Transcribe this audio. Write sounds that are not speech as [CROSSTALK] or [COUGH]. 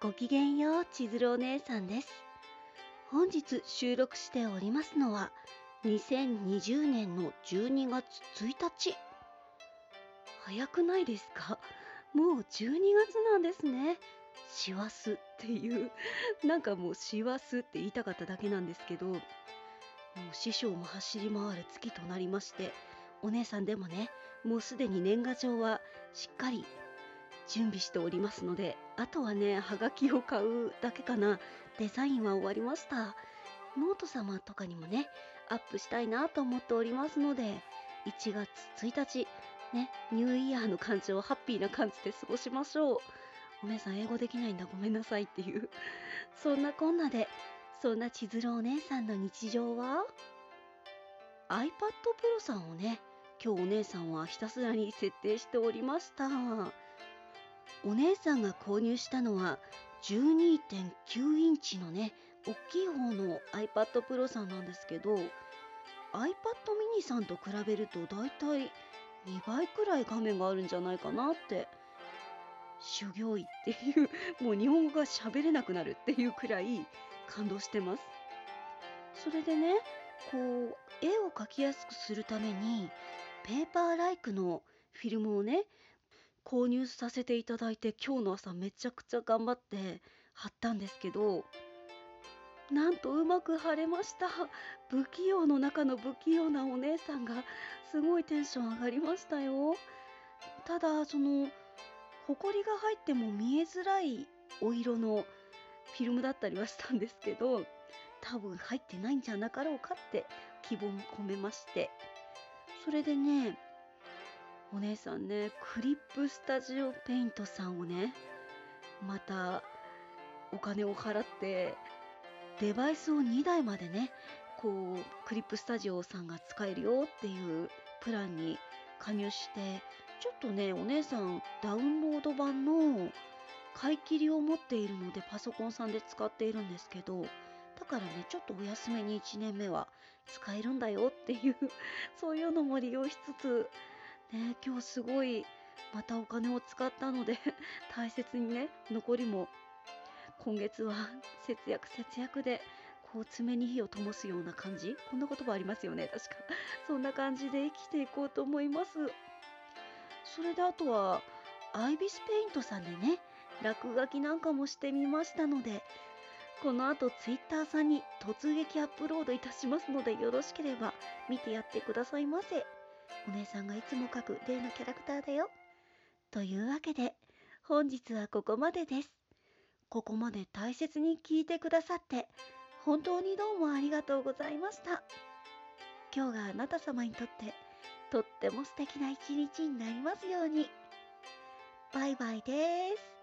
ごきげんよう千鶴お姉さんです。本日収録しておりますのは2020年の12月1日。早くないですか？もう12月なんですね。師走っていう。なんかもう師走って言いたかっただけなんですけどもう師匠も走り回る月となりましてお姉さんでもねもうすでに年賀状はしっかり準備しておりますのであとはねはがきを買うだけかな。デザインは終わりました。ノート様とかにもねアップしたいなと思っておりますので1月1日ねニューイヤーの感じをハッピーな感じで過ごしましょう。お姉さん英語できないんだ。ごめんなさいっていう。[LAUGHS] そんなこんなでそんな千鶴お姉さんの日常は？iPad Pro さんをね今日お姉さんはひたすらに設定しておりました。お姉さんが購入したのは12.9インチのね大きい方の iPad Pro さんなんですけど iPad mini さんと比べるとだいたい2倍くらい画面があるんじゃないかなって修行医っていうもう日本語が喋れなくなるっていうくらい感動してます。それでねこう絵を描きやすくするためにペーパーライクのフィルムをね購入させていただいて今日の朝めちゃくちゃ頑張って貼ったんですけどなんとうまく貼れました。不器用の中の不器用なお姉さんがすごいテンション上がりましたよ。ただそのほこりが入っても見えづらいお色のフィルムだったりはしたんですけど多分入ってないんじゃなかろうかって希望も込めまして。それでねお姉さんねクリップスタジオペイントさんをねまたお金を払ってデバイスを2台までねこうクリップスタジオさんが使えるよっていうプランに加入してちょっとねお姉さんダウンロード版の買い切りを持っているのでパソコンさんで使っているんですけどだからねちょっとお休みに1年目は使えるんだよっていうそういうのも利用しつつね今日すごいまたお金を使ったので [LAUGHS] 大切にね残りも今月は節約節約でこう爪に火を灯すような感じ。こんな言葉ありますよね確か。[LAUGHS] そんな感じで生きていこうと思います。それであとはアイビスペイントさんでね落書きなんかもしてみましたのでこの後ツイッターさんに突撃アップロードいたしますのでよろしければ見てやってくださいませ。お姉さんがいつも描く例のキャラクターだよ。というわけで本日はここまでです。ここまで大切に聞いてくださって本当にどうもありがとうございました。今日があなた様にとってとっても素敵な一日になりますように。バイバイです。